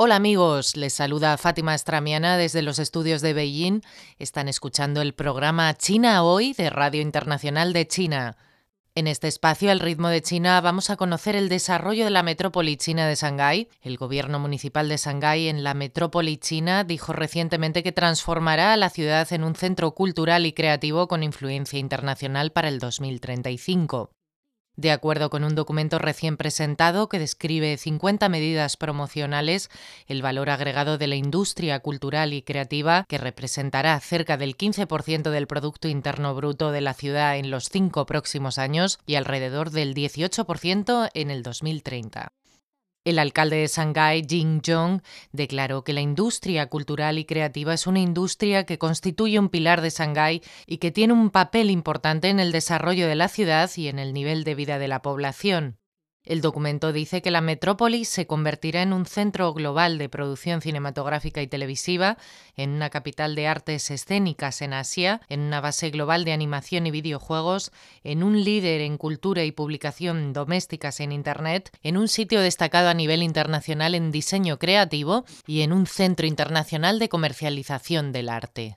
Hola amigos, les saluda Fátima Estramiana desde los estudios de Beijing. Están escuchando el programa China Hoy de Radio Internacional de China. En este espacio, al ritmo de China, vamos a conocer el desarrollo de la metrópoli china de Shanghái. El gobierno municipal de Shanghái en la metrópoli china dijo recientemente que transformará a la ciudad en un centro cultural y creativo con influencia internacional para el 2035. De acuerdo con un documento recién presentado que describe 50 medidas promocionales, el valor agregado de la industria cultural y creativa, que representará cerca del 15% del Producto Interno Bruto de la ciudad en los cinco próximos años y alrededor del 18% en el 2030. El alcalde de Shanghái, Jing Zhong, declaró que la industria cultural y creativa es una industria que constituye un pilar de Shanghái y que tiene un papel importante en el desarrollo de la ciudad y en el nivel de vida de la población. El documento dice que la metrópoli se convertirá en un centro global de producción cinematográfica y televisiva, en una capital de artes escénicas en Asia, en una base global de animación y videojuegos, en un líder en cultura y publicación domésticas en Internet, en un sitio destacado a nivel internacional en diseño creativo y en un centro internacional de comercialización del arte.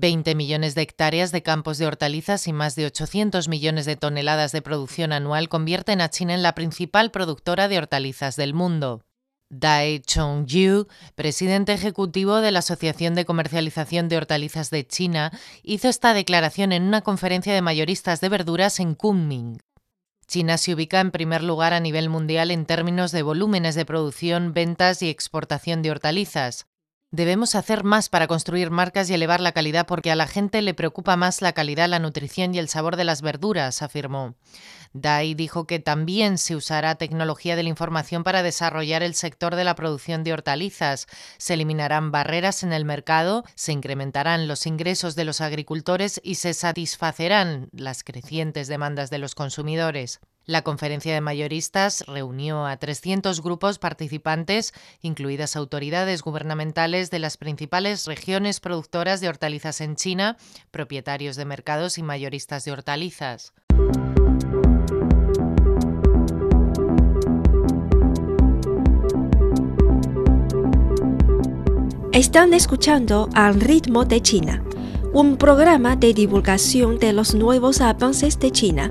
20 millones de hectáreas de campos de hortalizas y más de 800 millones de toneladas de producción anual convierten a China en la principal productora de hortalizas del mundo. Dai Chongyu, presidente ejecutivo de la Asociación de Comercialización de Hortalizas de China, hizo esta declaración en una conferencia de mayoristas de verduras en Kunming. China se ubica en primer lugar a nivel mundial en términos de volúmenes de producción, ventas y exportación de hortalizas. Debemos hacer más para construir marcas y elevar la calidad porque a la gente le preocupa más la calidad, la nutrición y el sabor de las verduras, afirmó. Dai dijo que también se usará tecnología de la información para desarrollar el sector de la producción de hortalizas. Se eliminarán barreras en el mercado, se incrementarán los ingresos de los agricultores y se satisfacerán las crecientes demandas de los consumidores. La conferencia de mayoristas reunió a 300 grupos participantes, incluidas autoridades gubernamentales de las principales regiones productoras de hortalizas en China, propietarios de mercados y mayoristas de hortalizas. Están escuchando Al ritmo de China, un programa de divulgación de los nuevos avances de China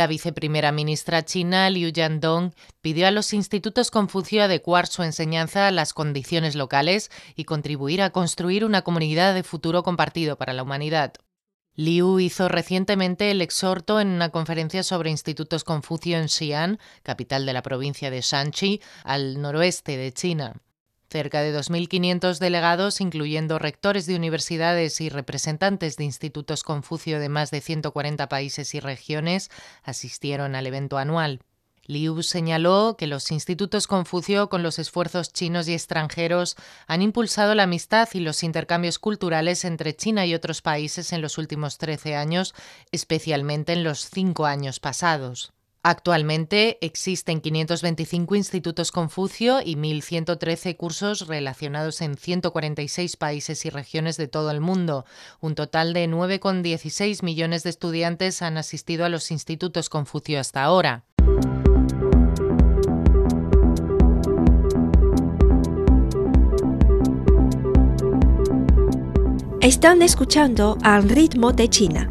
La viceprimera ministra china Liu Yandong pidió a los institutos Confucio adecuar su enseñanza a las condiciones locales y contribuir a construir una comunidad de futuro compartido para la humanidad. Liu hizo recientemente el exhorto en una conferencia sobre institutos Confucio en Xi'an, capital de la provincia de Shanxi, al noroeste de China. Cerca de 2.500 delegados, incluyendo rectores de universidades y representantes de institutos Confucio de más de 140 países y regiones, asistieron al evento anual. Liu señaló que los institutos Confucio, con los esfuerzos chinos y extranjeros, han impulsado la amistad y los intercambios culturales entre China y otros países en los últimos 13 años, especialmente en los cinco años pasados. Actualmente existen 525 institutos Confucio y 1.113 cursos relacionados en 146 países y regiones de todo el mundo. Un total de 9,16 millones de estudiantes han asistido a los institutos Confucio hasta ahora. Están escuchando al ritmo de China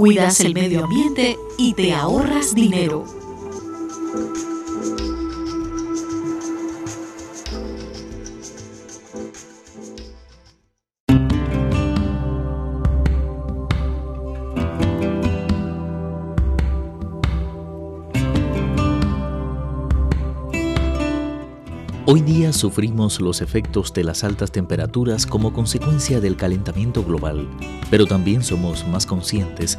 cuidas el medio ambiente y te ahorras dinero. Hoy día sufrimos los efectos de las altas temperaturas como consecuencia del calentamiento global, pero también somos más conscientes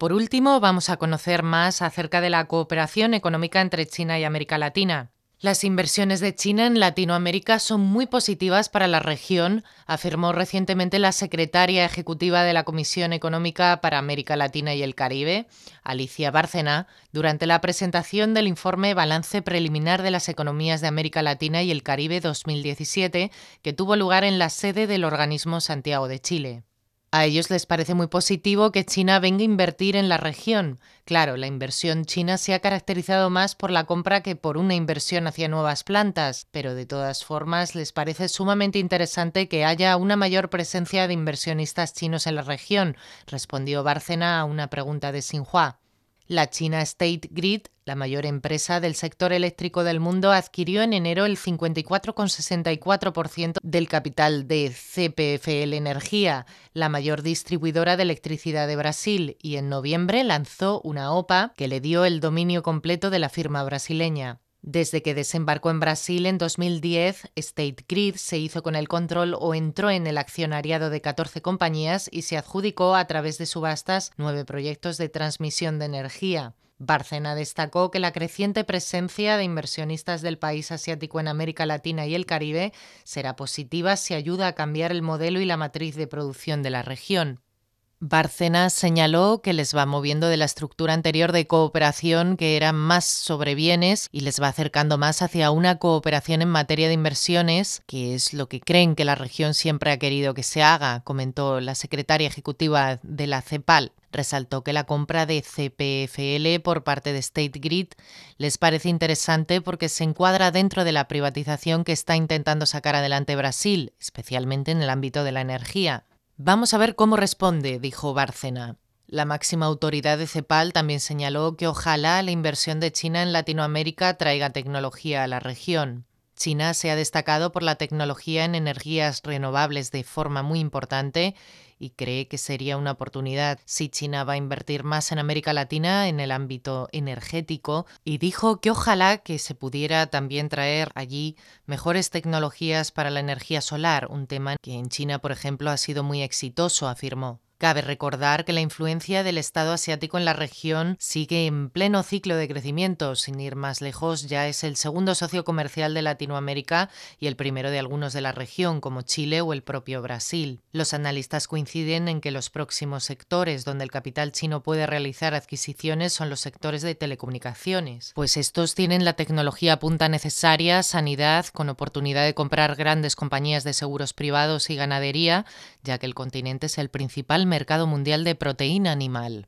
Por último, vamos a conocer más acerca de la cooperación económica entre China y América Latina. Las inversiones de China en Latinoamérica son muy positivas para la región, afirmó recientemente la secretaria ejecutiva de la Comisión Económica para América Latina y el Caribe, Alicia Bárcena, durante la presentación del informe Balance Preliminar de las Economías de América Latina y el Caribe 2017, que tuvo lugar en la sede del organismo Santiago de Chile. A ellos les parece muy positivo que China venga a invertir en la región. Claro, la inversión china se ha caracterizado más por la compra que por una inversión hacia nuevas plantas, pero de todas formas les parece sumamente interesante que haya una mayor presencia de inversionistas chinos en la región, respondió Bárcena a una pregunta de Xinhua. La China State Grid, la mayor empresa del sector eléctrico del mundo, adquirió en enero el 54,64% del capital de CPFL Energía, la mayor distribuidora de electricidad de Brasil, y en noviembre lanzó una OPA que le dio el dominio completo de la firma brasileña. Desde que desembarcó en Brasil en 2010, State Grid se hizo con el control o entró en el accionariado de 14 compañías y se adjudicó a través de subastas nueve proyectos de transmisión de energía. Barcena destacó que la creciente presencia de inversionistas del país asiático en América Latina y el Caribe será positiva si ayuda a cambiar el modelo y la matriz de producción de la región. Bárcena señaló que les va moviendo de la estructura anterior de cooperación que era más sobre bienes y les va acercando más hacia una cooperación en materia de inversiones, que es lo que creen que la región siempre ha querido que se haga, comentó la secretaria ejecutiva de la CEPAL. Resaltó que la compra de CPFL por parte de State Grid les parece interesante porque se encuadra dentro de la privatización que está intentando sacar adelante Brasil, especialmente en el ámbito de la energía. Vamos a ver cómo responde, dijo Bárcena. La máxima autoridad de CEPAL también señaló que ojalá la inversión de China en Latinoamérica traiga tecnología a la región. China se ha destacado por la tecnología en energías renovables de forma muy importante y cree que sería una oportunidad si China va a invertir más en América Latina en el ámbito energético y dijo que ojalá que se pudiera también traer allí mejores tecnologías para la energía solar, un tema que en China, por ejemplo, ha sido muy exitoso, afirmó. Cabe recordar que la influencia del Estado asiático en la región sigue en pleno ciclo de crecimiento. Sin ir más lejos, ya es el segundo socio comercial de Latinoamérica y el primero de algunos de la región, como Chile o el propio Brasil. Los analistas coinciden en que los próximos sectores donde el capital chino puede realizar adquisiciones son los sectores de telecomunicaciones, pues estos tienen la tecnología punta necesaria, sanidad, con oportunidad de comprar grandes compañías de seguros privados y ganadería, ya que el continente es el principal mercado mundial de proteína animal.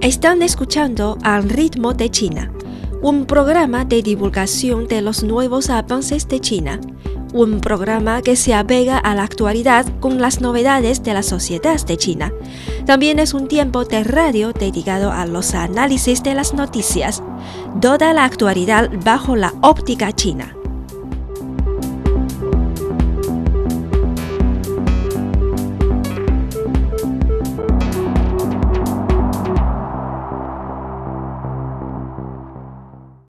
Están escuchando Al ritmo de China, un programa de divulgación de los nuevos avances de China, un programa que se apega a la actualidad con las novedades de la sociedad de China. También es un tiempo de radio dedicado a los análisis de las noticias, toda la actualidad bajo la óptica china.